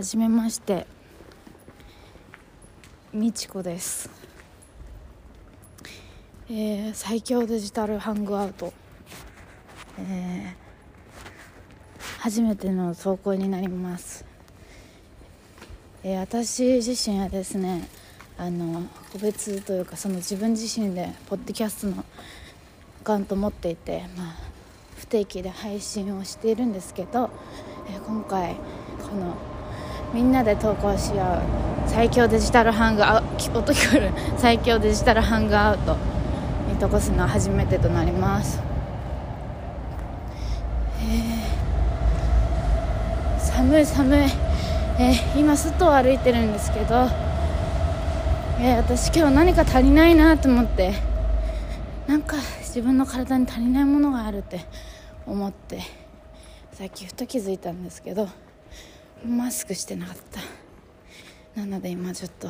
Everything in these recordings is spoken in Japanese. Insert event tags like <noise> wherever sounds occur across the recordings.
はじめまして。みちこです、えー最強デジタルハングアウト、えー初めての投稿になります、えー私自身はですねあの個別というかその自分自身でポッドキャストのアカウント持っていて、まあ、不定期で配信をしているんですけど、えー今回このみんなで投稿し合う。最強デジタルハングアウト音聞こえる最強デジタルハングアウトに投稿すのは初めてとなります。え寒い寒い、えー今外を歩いてるんですけど、えー私今日何か足りないなと思ってなんか自分の体に足りないものがあるって思ってさっきふと気づいたんですけどマスクしてなかった。なので今ちょっと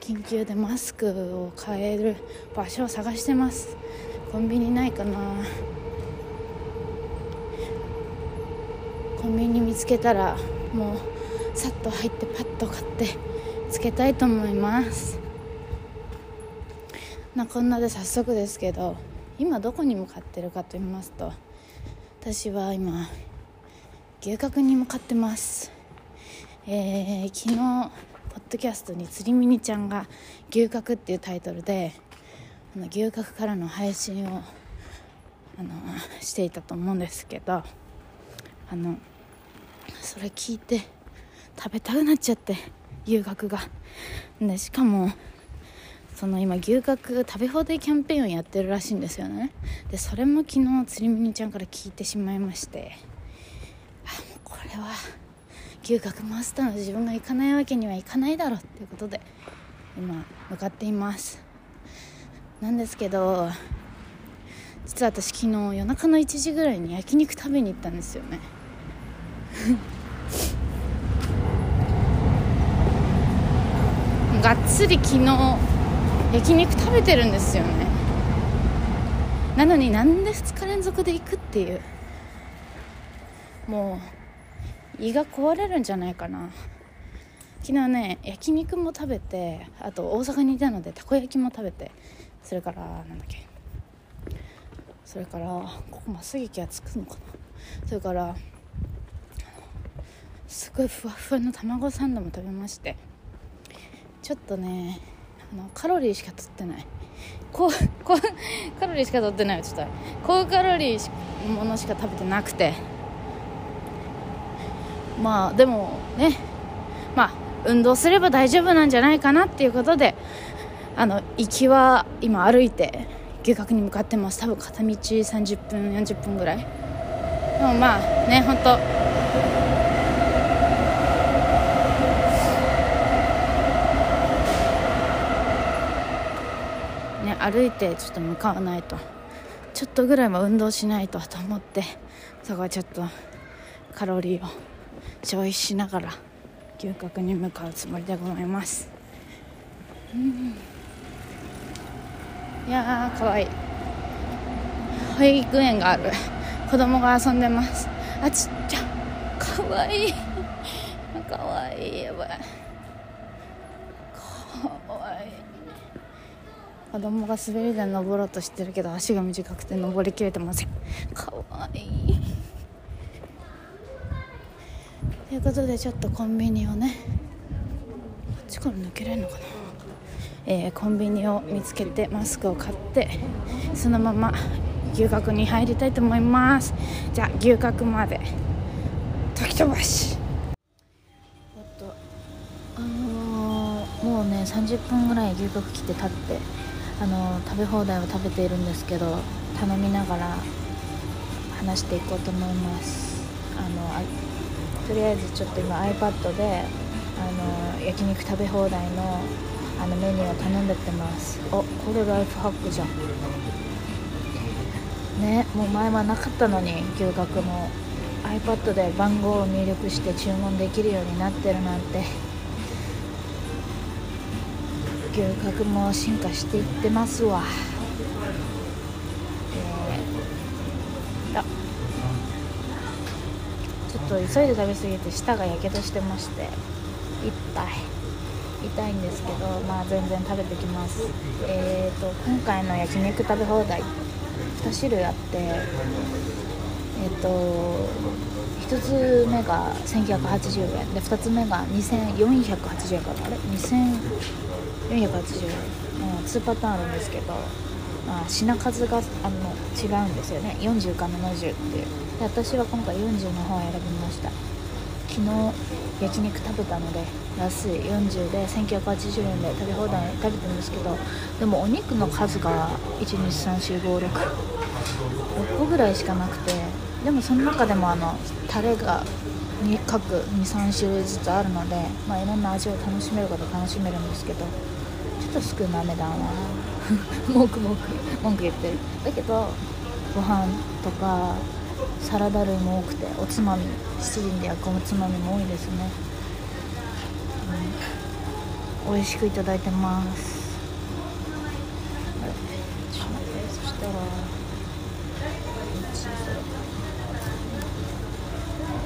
緊急でマスクを買える場所を探してます。コンビニないかな。コンビニ見つけたらもうさっと入ってパッと買ってつけたいと思います。なこんなで早速ですけど今どこに向かってるかと言いますと私は今牛角に向かってます。えー昨日ポッドキャストに「釣りミニちゃんが牛角」っていうタイトルであの牛角からの配信をあのしていたと思うんですけどあのそれ聞いて食べたくなっちゃって牛角が。でしかもその今牛角食べ放題キャンペーンをやってるらしいんですよね。でそれも昨日釣りミニちゃんから聞いてしまいましてあもうこれは牛角マスターの自分が行かないわけにはいかないだろうっていうことで今向かっています。なんですけど実は私昨日夜中の1時ぐらいに焼肉食べに行ったんですよね。がっつり昨日焼肉食べてるんですよね。なのになんで2日連続で行くっていう。もう胃が壊れるんじゃないかな。昨日ね焼肉も食べてあと大阪にいたのでたこ焼きも食べてそれからなんだっけ。それからここ増劇はつくのかな。それからすごいふわふわの卵サンドも食べまして。ちょっとねあのカロリーしか取ってない。高カロリーしか取ってない。ちょっと高カロリーものしか食べてなくて。まあでもねまあ運動すれば大丈夫なんじゃないかなっていうことであの行きは今歩いて牛角に向かってます。多分片道30分40分ぐらい。でもまあね本当。ね歩いてちょっと向かわないと。ちょっとぐらいは運動しないとと思って。そこはちょっとカロリーを。消費しながら牛角に向かうつもりでございます。うん。いやーかわい。い保育園がある。子供が遊んでます。あちっちゃ。かわい。いかわい。いやばい。かわい。い子供が滑り台登ろうとしてるけど足が短くて登りきれてません。かわいいということでちょっとコンビニをねこっちから抜けれるのかな、えーコンビニを見つけてマスクを買ってそのまま牛角に入りたいと思います。じゃあ牛角まで時飛ばし。おっとあのーもうね30分ぐらい牛角来て立ってあのー食べ放題を食べているんですけど頼みながら話していこうと思います。あのあとりあえずちょっと今 iPad であの焼肉食べ放題のあのメニューを頼んでってます。おこれライフハックじゃん。ねもう前はなかったのに牛角も。iPad で番号を入力して注文できるようになってるなんて。牛角も進化していってますわ。っっと急いで食べ過ぎて舌がやけどしてましていっぱい。痛いんですけどまあ全然食べてきます。えーと今回の焼肉食べ放題2種類あってえっ、と1つ目が1980円で2つ目が2480円からあれ？2480円、うん、2パターンあるんですけど、あ、品数があの違うんですよね。40か70って。いうで私は今回40の方を選びました。昨日焼肉食べたので安い。40で1980円で食べ放題食べてんですけどでもお肉の数が1234566個ぐらいしかなくて。でもその中でもあのタレが各23種類ずつあるので、まあ、いろんな味を楽しめること楽しめるんですけどちょっと少なめだな。<laughs> 文句文句文句言ってる。だけどご飯とかサラダ類も多くておつまみ七輪で焼くおつまみも多いですね、うん、美味しくいただいてます。あれちょっと待ってそしたら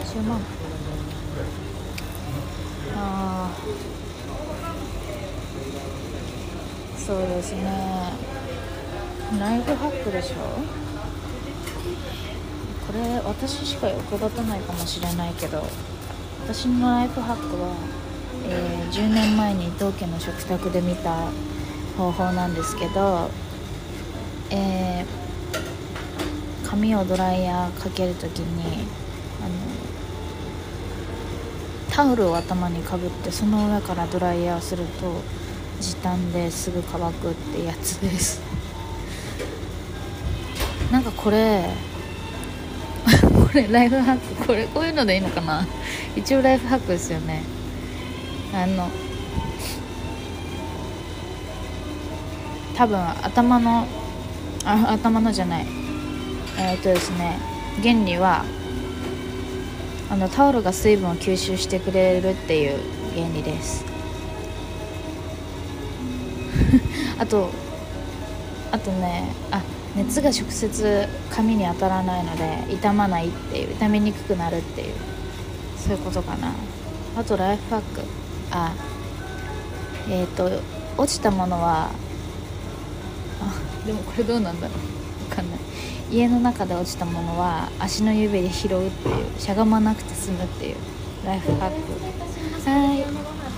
10万あ。あそうですね。ライフハックでしょ？これ私しか役立たないかもしれないけど私のライフハックは、えー、10年前に伊藤家の食卓で見た方法なんですけど、えー、髪をドライヤーかける時にあのタオルを頭にかぶってその上からドライヤーすると時短ですぐ乾くってやつです。<laughs> なんかこれ <laughs> これライフハックこれこういうのでいいのかな？一応ライフハックですよね。あの多分頭のあ頭のじゃない。えー、っとですね原理はあのタオルが水分を吸収してくれるっていう原理です。<laughs> あとあとねあ熱が直接髪に当たらないので傷まないっていう傷みにくくなるっていうそういうことかな。あとライフハック。あえっ、ー、と落ちたものはあでもこれどうなんだろう。分かんない。家の中で落ちたものは足の指で拾うっていうしゃがまなくて済むっていうライフハック。はい。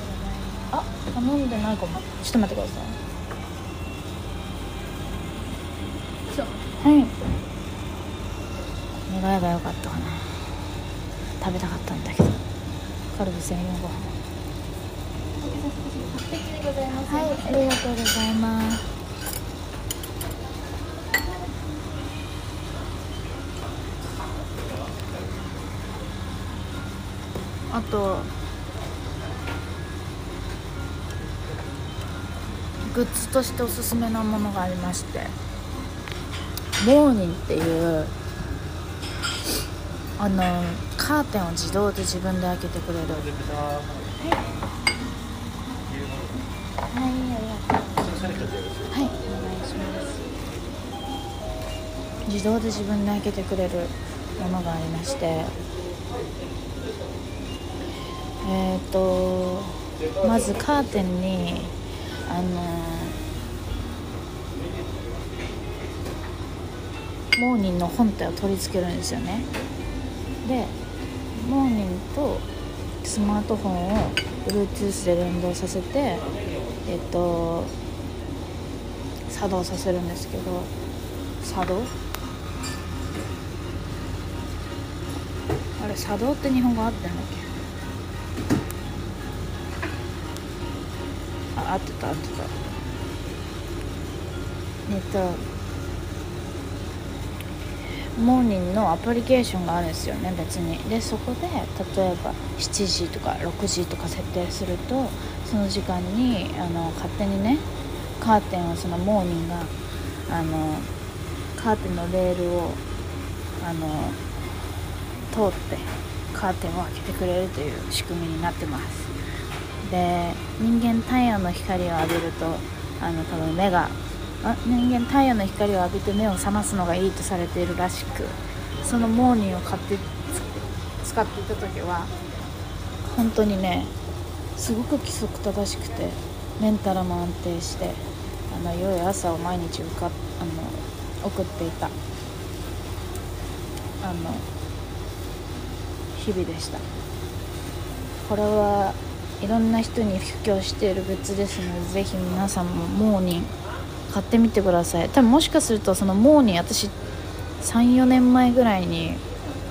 あ頼んでないかも。ちょっと待ってください。はい。願えばよかったかな。食べたかったんだけど。カルビ専用ご飯。はいありがとうございます。あとグッズとしておすすめなものがありまして。モーニンっていうあのカーテンを自動で自分で開けてくれる。はい。はい。ありがとうはいお願いします。自動で自分で開けてくれるものがありまして。えっ、ー、とまずカーテンにあのモーニンの本体を取り付けるんですよね。でモーニンとスマートフォンを Bluetooth で連動させてえっと作動させるんですけど作動？あれ作動って日本語合ってんだっけ？合ってた合ってた。えっとモーニングのアプリケーションがあるんですよね別に。でそこで例えば7時とか6時とか設定するとその時間にあの勝手にねカーテンをそのモーニングがあのカーテンのレールをあの通ってカーテンを開けてくれるという仕組みになってます。で人間太陽の光を浴びるとあの多分目が人間太陽の光を浴びて目を覚ますのがいいとされているらしくそのモーニングを買って使っていた時は本当にねすごく規則正しくてメンタルも安定してあの良い朝を毎日受かあの送っていたあの日々でした。これはいろんな人に布教しているグッズですのでぜひ皆さんもモーニン買ってみてください。多分もしかするとそのモーニン私34年前ぐらいに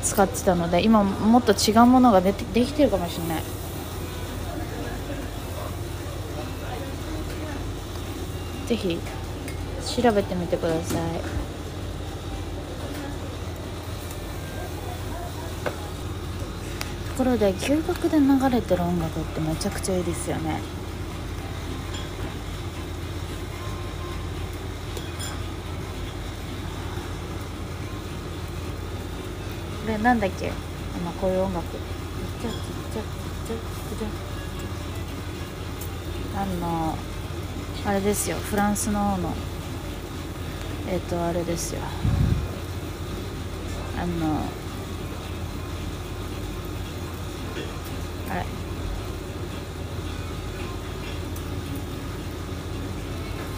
使ってたので今もっと違うものが出てできてるかもしれない。ぜひ調べてみてください。ころで休学で流れてる音楽ってめちゃくちゃいいですよね。これなんだっけ？あのこういう音楽。あのあれですよ。フランスの方の。えっ、ー、とあれですよ。あの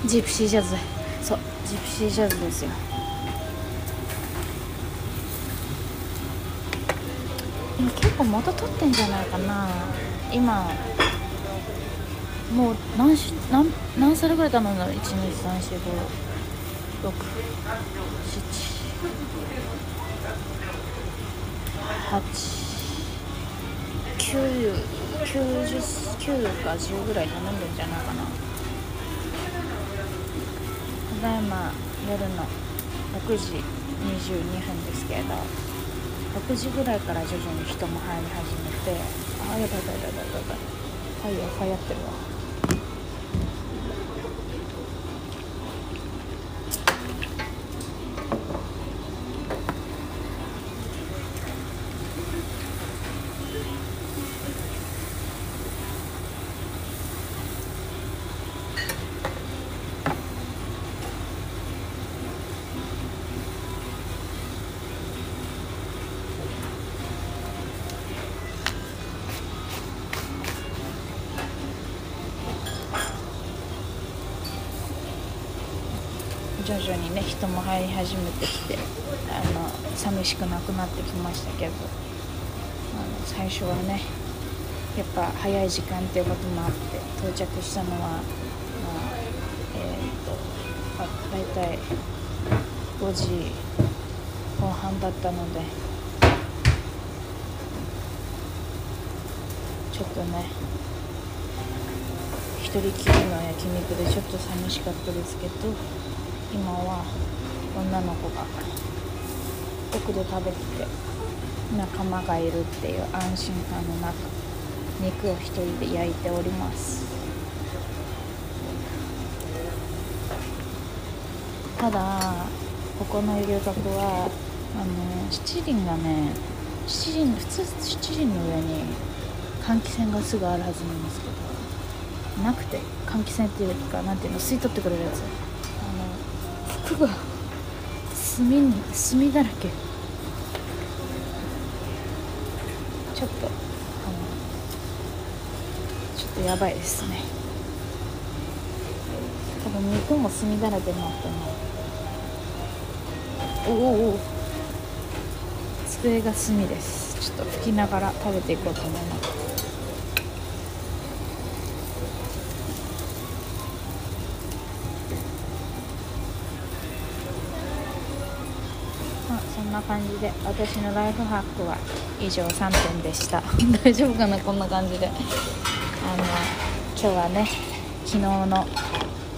ジプシージャズ。そうジプシージャズですよ。結構元取ってんじゃないかな。今もう何し何何皿ぐらい頼んだの？1 2 3 4 5 6 7 8 9 9か10ぐらい頼んでんじゃないかな。ただいま夜の6時22分ですけれど6時ぐらいから徐々に人も入り始めてあやばいやばいやばいやばいはいや流行ってるわ。徐々にね人も入り始めてきてあの寂しくなくなってきましたけどあの最初はねやっぱ早い時間っていうこともあって到着したのは、まあ、えー、っとあ大体5時後半だったのでちょっとね一人きりの焼肉でちょっと寂しかったですけど今は女の子が奥で食べてて仲間がいるっていう安心感の中肉を一人で焼いております。ただここの留学はあの七輪がね七輪普通七輪の上に換気扇がすぐあるはずなんですけどなくて換気扇っていうかなんていうの吸い取ってくれるやつ。服が墨に墨だらけ。ちょっとあのちょっとやばいですね。多分肉も墨だらけになってねおおお机が墨です。ちょっと拭きながら食べていこうと思います。な感じで私のライフハックは以上3点でした。<laughs> 大丈夫かな？こんな感じで。あの今日はね昨日の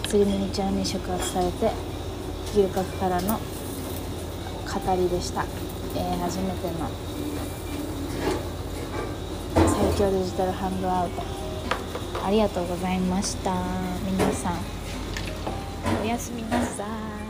つりみちゃんに触発されて牛角からの語りでした、えー、初めての最強デジタルハンドアウト。ありがとうございました。皆さんおやすみなさい。